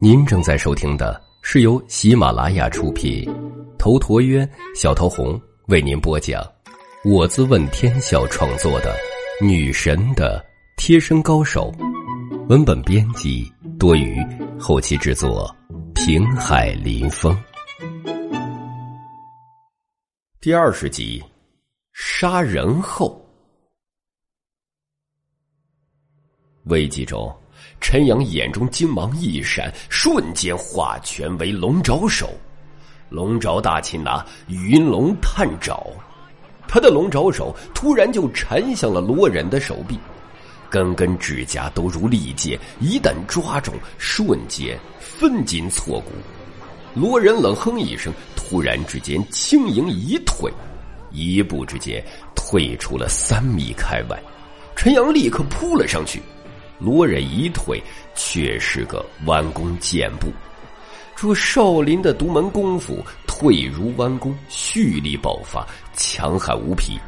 您正在收听的是由喜马拉雅出品，头陀渊、小桃红为您播讲，我自问天笑创作的《女神的贴身高手》，文本编辑多余，后期制作平海林风。第二十集，杀人后。危机中，陈阳眼中金芒一闪，瞬间化拳为龙爪手。龙爪大擒拿，云龙探爪。他的龙爪手突然就缠向了罗忍的手臂，根根指甲都如利剑，一旦抓中，瞬间分筋错骨。罗忍冷哼一声，突然之间轻盈一退，一步之间退出了三米开外。陈阳立刻扑了上去。罗忍一退，却是个弯弓箭步。这少林的独门功夫，退如弯弓，蓄力爆发，强悍无匹。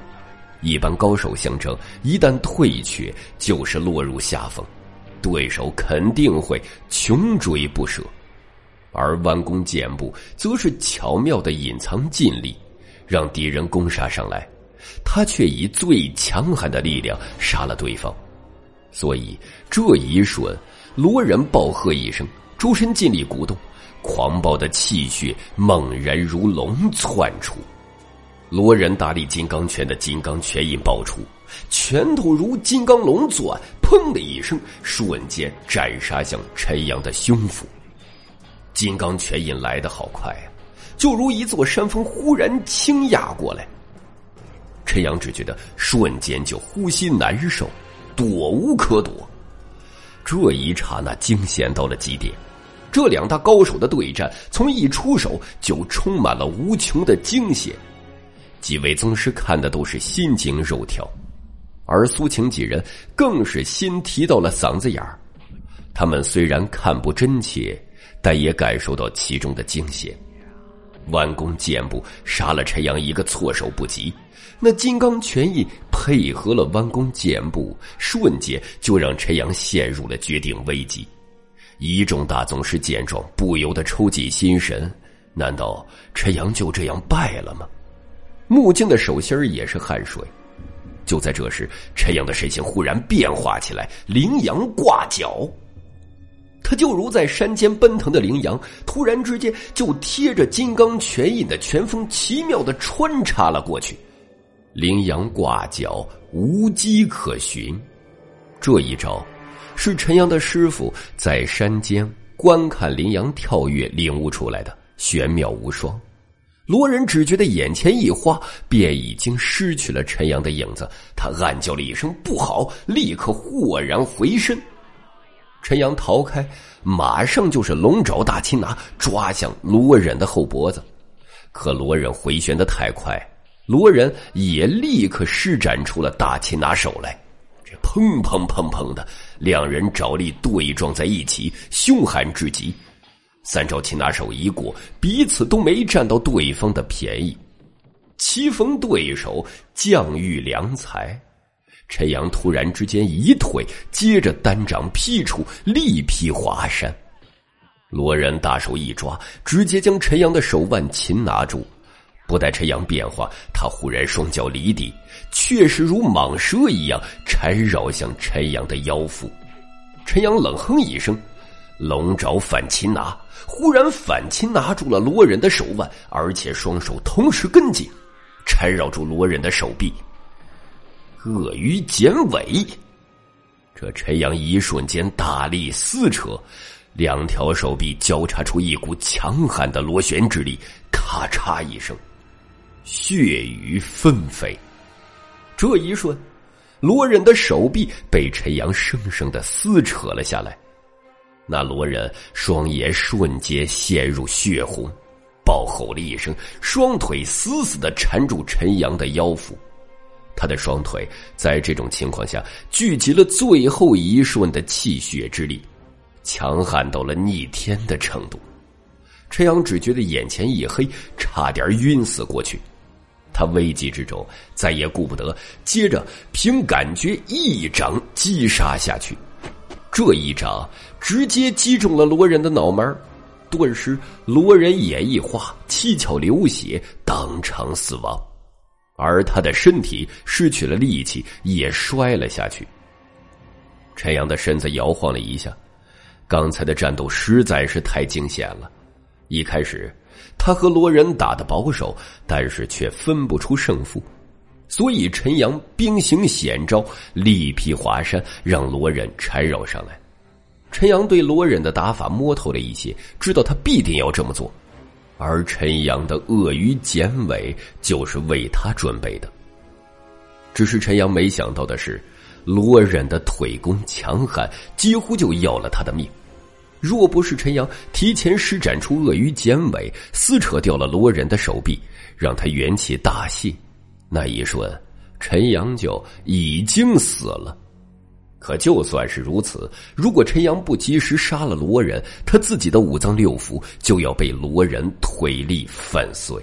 一般高手相争，一旦退却，就是落入下风，对手肯定会穷追不舍。而弯弓箭步，则是巧妙的隐藏劲力，让敌人攻杀上来，他却以最强悍的力量杀了对方。所以这一瞬，罗仁暴喝一声，周身尽力鼓动，狂暴的气血猛然如龙窜出。罗仁大力金刚拳的金刚拳印爆出，拳头如金刚龙钻，砰的一声，瞬间斩杀向陈阳的胸腹。金刚拳印来得好快呀，就如一座山峰忽然倾压过来。陈阳只觉得瞬间就呼吸难受。躲无可躲，这一刹那惊险到了极点。这两大高手的对战，从一出手就充满了无穷的惊险。几位宗师看的都是心惊肉跳，而苏晴几人更是心提到了嗓子眼儿。他们虽然看不真切，但也感受到其中的惊险。弯弓箭步杀了陈阳一个措手不及。那金刚拳印配合了弯弓箭步，瞬间就让陈阳陷入了决定危机。一众大宗师见状，不由得抽紧心神：难道陈阳就这样败了吗？木镜的手心也是汗水。就在这时，陈阳的身形忽然变化起来，羚羊挂角。他就如在山间奔腾的羚羊，突然之间就贴着金刚拳印的拳锋，奇妙的穿插了过去。羚羊挂角，无迹可寻。这一招是陈阳的师傅在山间观看羚羊跳跃领悟出来的，玄妙无双。罗仁只觉得眼前一花，便已经失去了陈阳的影子。他暗叫了一声“不好”，立刻豁然回身。陈阳逃开，马上就是龙爪大擒拿抓向罗忍的后脖子。可罗忍回旋的太快。罗忍也立刻施展出了大擒拿手来，这砰砰砰砰的，两人着力对撞在一起，凶悍至极。三招擒拿手一过，彼此都没占到对方的便宜。棋逢对手，将遇良才。陈阳突然之间一退，接着单掌劈出，力劈华山。罗忍大手一抓，直接将陈阳的手腕擒拿住。不待陈阳变化，他忽然双脚离地，确实如蟒蛇一样缠绕向陈阳的腰腹。陈阳冷哼一声，龙爪反擒拿，忽然反擒拿住了罗忍的手腕，而且双手同时跟紧，缠绕住罗忍的手臂。鳄鱼剪尾，这陈阳一瞬间大力撕扯，两条手臂交叉出一股强悍的螺旋之力，咔嚓一声。血雨纷飞，这一瞬，罗忍的手臂被陈阳生生的撕扯了下来。那罗忍双眼瞬间陷入血红，暴吼了一声，双腿死死的缠住陈阳的腰腹。他的双腿在这种情况下聚集了最后一瞬的气血之力，强悍到了逆天的程度。陈阳只觉得眼前一黑，差点晕死过去。他危急之中再也顾不得，接着凭感觉一掌击杀下去。这一掌直接击中了罗忍的脑门顿时罗忍眼一花，七窍流血，当场死亡。而他的身体失去了力气，也摔了下去。陈阳的身子摇晃了一下，刚才的战斗实在是太惊险了。一开始，他和罗仁打的保守，但是却分不出胜负，所以陈阳兵行险招，力劈华山，让罗忍缠绕上来。陈阳对罗忍的打法摸透了一些，知道他必定要这么做。而陈阳的鳄鱼剪尾就是为他准备的。只是陈阳没想到的是，罗忍的腿功强悍，几乎就要了他的命。若不是陈阳提前施展出鳄鱼剪尾，撕扯掉了罗忍的手臂，让他元气大泄，那一瞬，陈阳就已经死了。可就算是如此，如果陈阳不及时杀了罗忍，他自己的五脏六腑就要被罗忍腿力粉碎。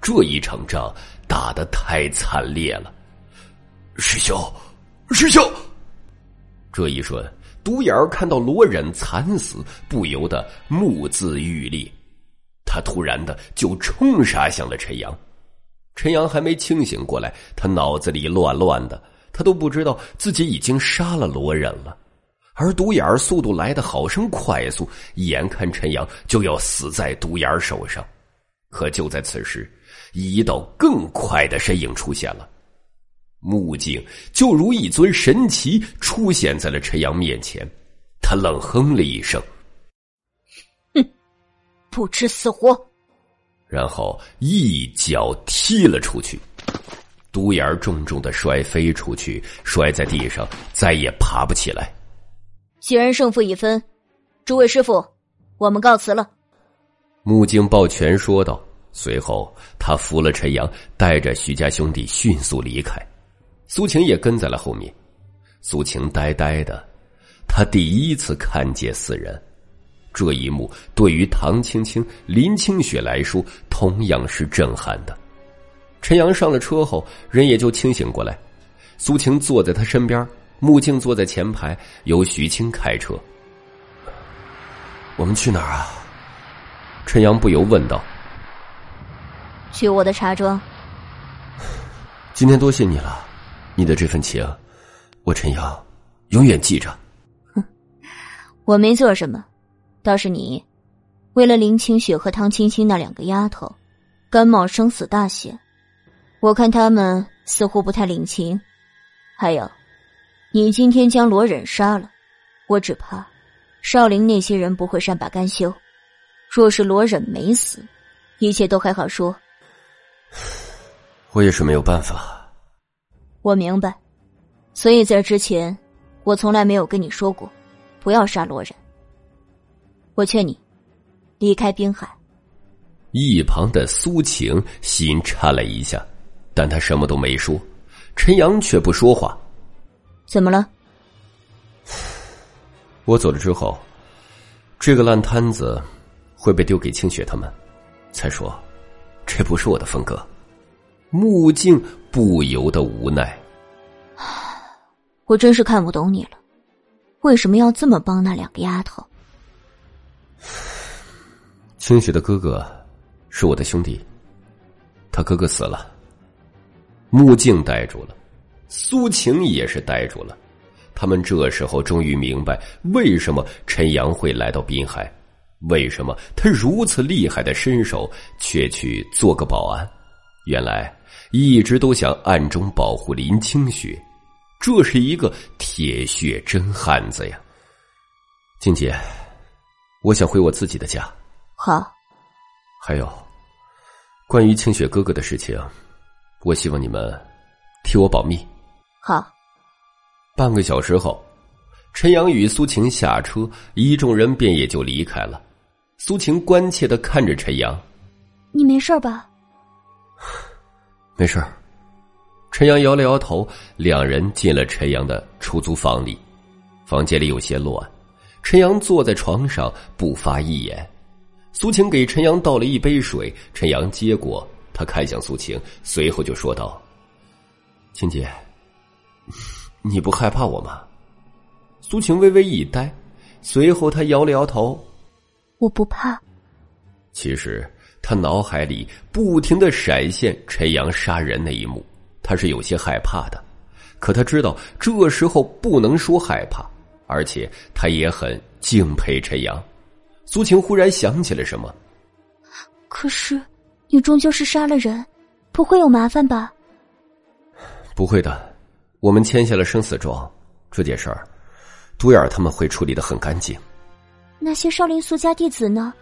这一场仗打得太惨烈了，师兄，师兄！这一瞬，独眼儿看到罗忍惨死，不由得目眦欲裂。他突然的就冲杀向了陈阳。陈阳还没清醒过来，他脑子里乱乱的。他都不知道自己已经杀了罗忍了，而独眼儿速度来得好生快速，眼看陈阳就要死在独眼儿手上。可就在此时，一道更快的身影出现了，木镜就如一尊神奇出现在了陈阳面前。他冷哼了一声：“哼，不知死活！”然后一脚踢了出去。独眼重重的摔飞出去，摔在地上，再也爬不起来。既然胜负已分，诸位师傅，我们告辞了。木镜抱拳说道。随后，他扶了陈阳，带着徐家兄弟迅速离开。苏晴也跟在了后面。苏晴呆呆的，他第一次看见死人。这一幕对于唐青青、林清雪来说，同样是震撼的。陈阳上了车后，人也就清醒过来。苏晴坐在他身边，木静坐在前排，由许清开车。我们去哪儿啊？陈阳不由问道。去我的茶庄。今天多谢你了，你的这份情，我陈阳永远记着。哼，我没做什么，倒是你，为了林清雪和汤青青那两个丫头，甘冒生死大险。我看他们似乎不太领情，还有，你今天将罗忍杀了，我只怕少林那些人不会善罢甘休。若是罗忍没死，一切都还好说。我也是没有办法。我明白，所以在之前，我从来没有跟你说过，不要杀罗人。我劝你离开滨海。一旁的苏晴心颤了一下。但她什么都没说，陈阳却不说话。怎么了？我走了之后，这个烂摊子会被丢给清雪他们。再说，这不是我的风格。木镜不由得无奈。我真是看不懂你了，为什么要这么帮那两个丫头？清雪的哥哥是我的兄弟，他哥哥死了。木镜呆住了，苏晴也是呆住了。他们这时候终于明白，为什么陈阳会来到滨海，为什么他如此厉害的身手却去做个保安。原来一直都想暗中保护林清雪，这是一个铁血真汉子呀。静姐，我想回我自己的家。好。还有，关于清雪哥哥的事情。我希望你们替我保密。好。半个小时后，陈阳与苏晴下车，一众人便也就离开了。苏晴关切的看着陈阳：“你没事吧？”“没事。”陈阳摇了摇头。两人进了陈阳的出租房里，房间里有些乱。陈阳坐在床上不发一言。苏晴给陈阳倒了一杯水，陈阳接过。他看向苏晴，随后就说道：“青姐，你不害怕我吗？”苏晴微微一呆，随后他摇了摇头：“我不怕。”其实他脑海里不停的闪现陈阳杀人那一幕，他是有些害怕的。可他知道这时候不能说害怕，而且他也很敬佩陈阳。苏晴忽然想起了什么，可是你终究是杀了人，不会有麻烦吧？不会的，我们签下了生死状，这件事儿，独眼他们会处理的很干净。那些少林俗家弟子呢？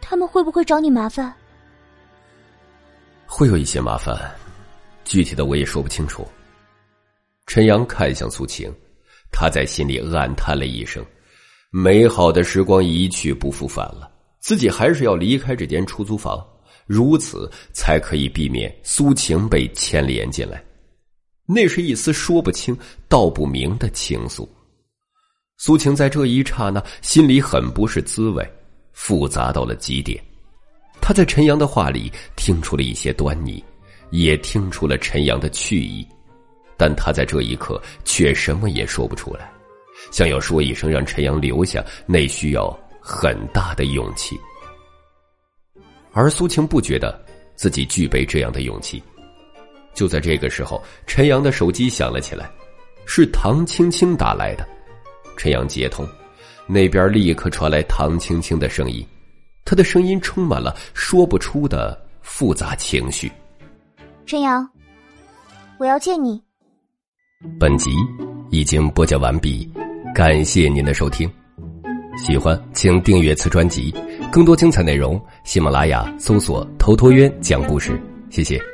他们会不会找你麻烦？会有一些麻烦，具体的我也说不清楚。陈阳看向苏晴，他在心里暗叹了一声：“美好的时光一去不复返了，自己还是要离开这间出租房，如此才可以避免苏晴被牵连进来。”那是一丝说不清道不明的情愫。苏晴在这一刹那心里很不是滋味，复杂到了极点。他在陈阳的话里听出了一些端倪，也听出了陈阳的去意。但他在这一刻却什么也说不出来，想要说一声让陈阳留下，那需要很大的勇气。而苏晴不觉得自己具备这样的勇气。就在这个时候，陈阳的手机响了起来，是唐青青打来的。陈阳接通，那边立刻传来唐青青的声音，她的声音充满了说不出的复杂情绪。陈阳，我要见你。本集已经播讲完毕，感谢您的收听。喜欢请订阅此专辑，更多精彩内容，喜马拉雅搜索“头陀渊讲故事”。谢谢。